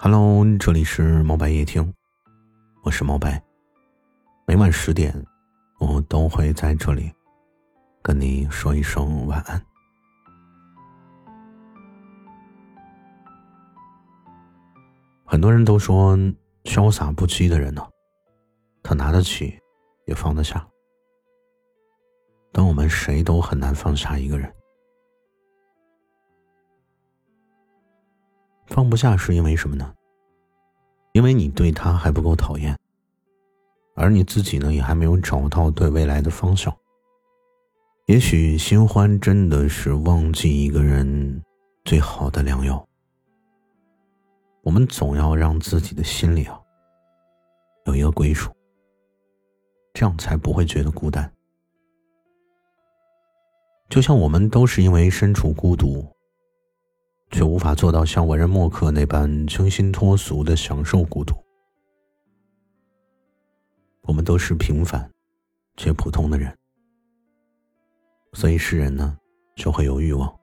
Hello，这里是毛白夜听，我是毛白。每晚十点，我都会在这里跟你说一声晚安。很多人都说，潇洒不羁的人呢，他拿得起，也放得下。但我们谁都很难放下一个人。放不下是因为什么呢？因为你对他还不够讨厌，而你自己呢也还没有找到对未来的方向。也许新欢真的是忘记一个人最好的良药。我们总要让自己的心里啊有一个归属，这样才不会觉得孤单。就像我们都是因为身处孤独。却无法做到像文人墨客那般清新脱俗的享受孤独。我们都是平凡且普通的人，所以世人呢就会有欲望。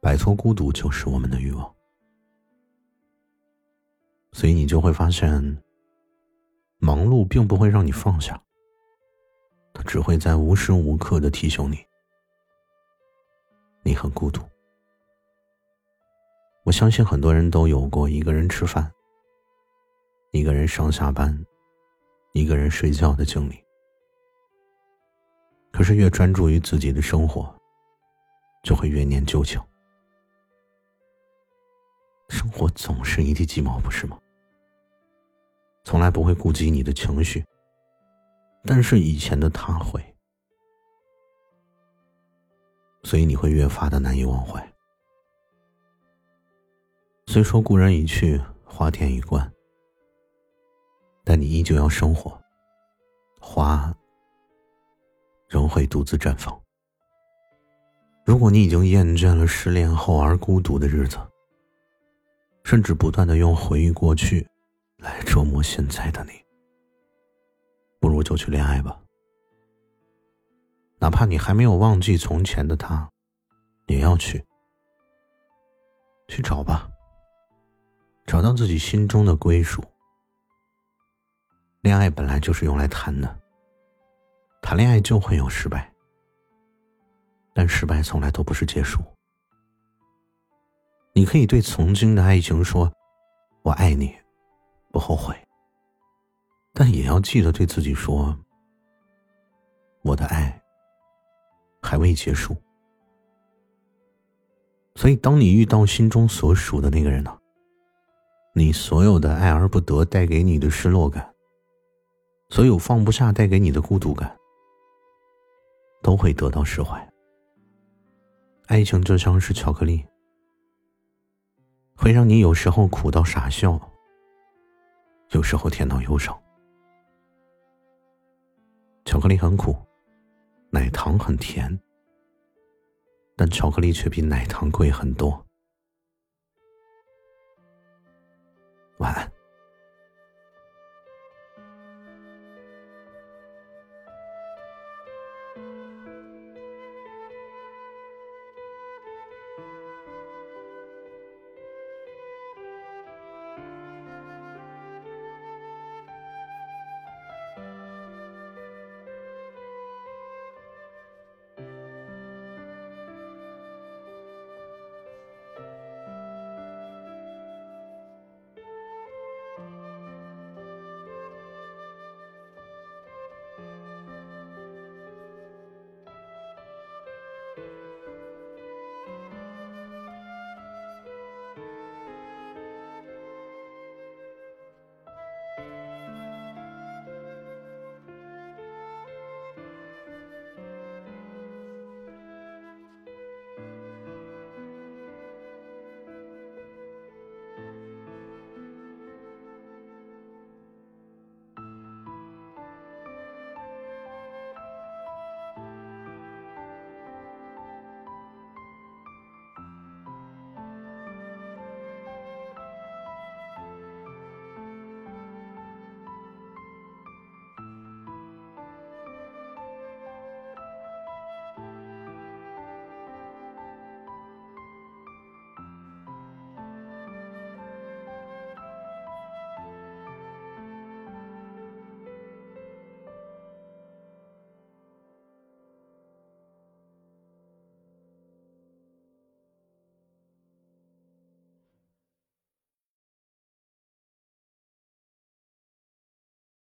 摆脱孤独就是我们的欲望，所以你就会发现，忙碌并不会让你放下，它只会在无时无刻的提醒你。你很孤独，我相信很多人都有过一个人吃饭、一个人上下班、一个人睡觉的经历。可是越专注于自己的生活，就会越念旧情。生活总是一地鸡毛，不是吗？从来不会顾及你的情绪，但是以前的他会。所以你会越发的难以忘怀。虽说故人已去，花田已关，但你依旧要生活，花仍会独自绽放。如果你已经厌倦了失恋后而孤独的日子，甚至不断的用回忆过去来折磨现在的你，不如就去恋爱吧。哪怕你还没有忘记从前的他，也要去，去找吧。找到自己心中的归属。恋爱本来就是用来谈的，谈恋爱就会有失败，但失败从来都不是结束。你可以对曾经的爱情说：“我爱你，不后悔。”但也要记得对自己说：“我的爱。”还未结束，所以当你遇到心中所属的那个人呢，你所有的爱而不得带给你的失落感，所有放不下带给你的孤独感，都会得到释怀。爱情就像是巧克力，会让你有时候苦到傻笑，有时候甜到忧伤。巧克力很苦。奶糖很甜，但巧克力却比奶糖贵很多。